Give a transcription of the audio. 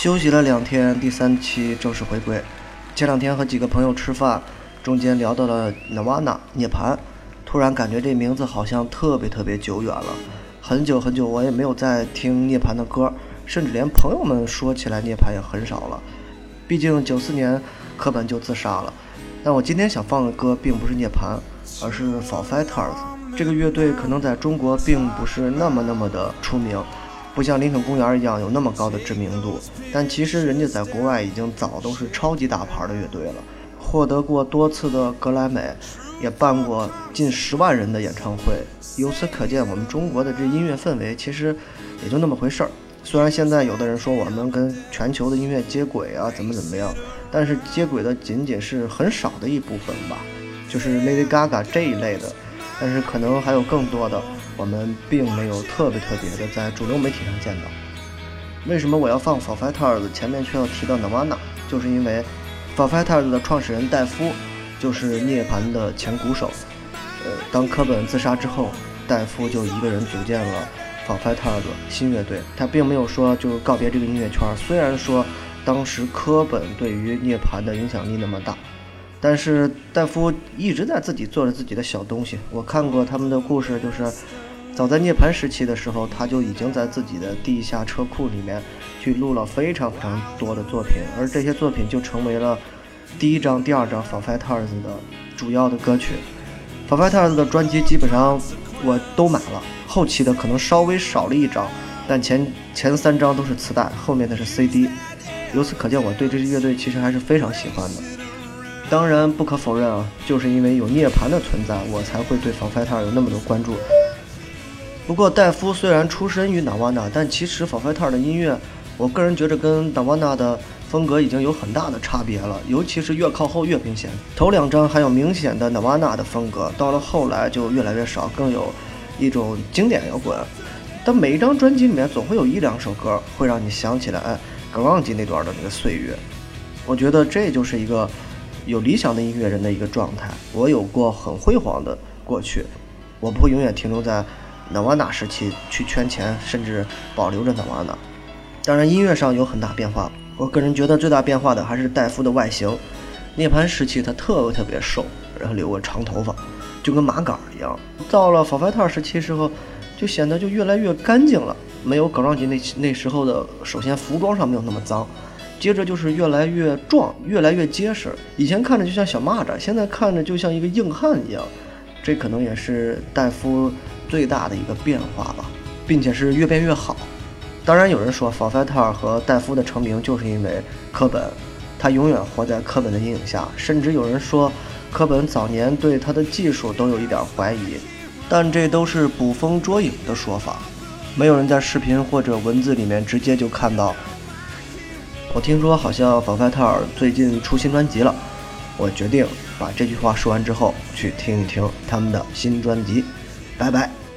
休息了两天，第三期正式回归。前两天和几个朋友吃饭，中间聊到了 Nirvana 涅槃，突然感觉这名字好像特别特别久远了。很久很久，我也没有再听涅槃的歌，甚至连朋友们说起来涅槃也很少了。毕竟九四年柯本就自杀了。但我今天想放的歌并不是涅槃，而是 Foo Fighters。这个乐队可能在中国并不是那么那么的出名。不像林肯公园一样有那么高的知名度，但其实人家在国外已经早都是超级大牌的乐队了，获得过多次的格莱美，也办过近十万人的演唱会。由此可见，我们中国的这音乐氛围其实也就那么回事儿。虽然现在有的人说我们跟全球的音乐接轨啊，怎么怎么样，但是接轨的仅仅是很少的一部分吧，就是 Lady Gaga 这一类的，但是可能还有更多的。我们并没有特别特别的在主流媒体上见到。为什么我要放 Foo Fighters，前面却要提到 Nirvana？就是因为 Foo Fighters 的创始人戴夫就是涅槃的前鼓手。呃，当科本自杀之后，戴夫就一个人组建了 Foo Fighters 新乐队。他并没有说就是告别这个音乐圈。虽然说当时科本对于涅槃的影响力那么大。但是戴夫一直在自己做着自己的小东西。我看过他们的故事，就是早在涅槃时期的时候，他就已经在自己的地下车库里面去录了非常非常多的作品，而这些作品就成为了第一张、第二张 Fighters 的主要的歌曲。Fighters 的专辑基本上我都买了，后期的可能稍微少了一张，但前前三张都是磁带，后面的是 CD。由此可见，我对这支乐队其实还是非常喜欢的。当然，不可否认啊，就是因为有涅槃的存在，我才会对 fighter 有那么多关注。不过，戴夫虽然出身于 Nirvana，但其实仿 fighter 的音乐，我个人觉着跟 Nirvana 的风格已经有很大的差别了，尤其是越靠后越明显。头两张还有明显的 Nirvana 的风格，到了后来就越来越少，更有一种经典摇滚。但每一张专辑里面总会有一两首歌会让你想起来，哎，忘记那段的那个岁月。我觉得这就是一个。有理想的音乐人的一个状态。我有过很辉煌的过去，我不会永远停留在 Nirvana 时期去圈钱，甚至保留着 Nirvana。当然，音乐上有很大变化。我个人觉得最大变化的还是戴夫的外形。涅槃时期他特别特别瘦，然后留个长头发，就跟马杆一样。到了 Foo Fighters 时期时候，就显得就越来越干净了，没有葛朗吉那那时候的，首先服装上没有那么脏。接着就是越来越壮，越来越结实。以前看着就像小蚂蚱，现在看着就像一个硬汉一样。这可能也是戴夫最大的一个变化吧，并且是越变越好。当然，有人说 f o f i t e r 和戴夫的成名就是因为科本，他永远活在科本的阴影下。甚至有人说，科本早年对他的技术都有一点怀疑，但这都是捕风捉影的说法，没有人在视频或者文字里面直接就看到。我听说好像仿发特尔最近出新专辑了，我决定把这句话说完之后去听一听他们的新专辑。拜拜。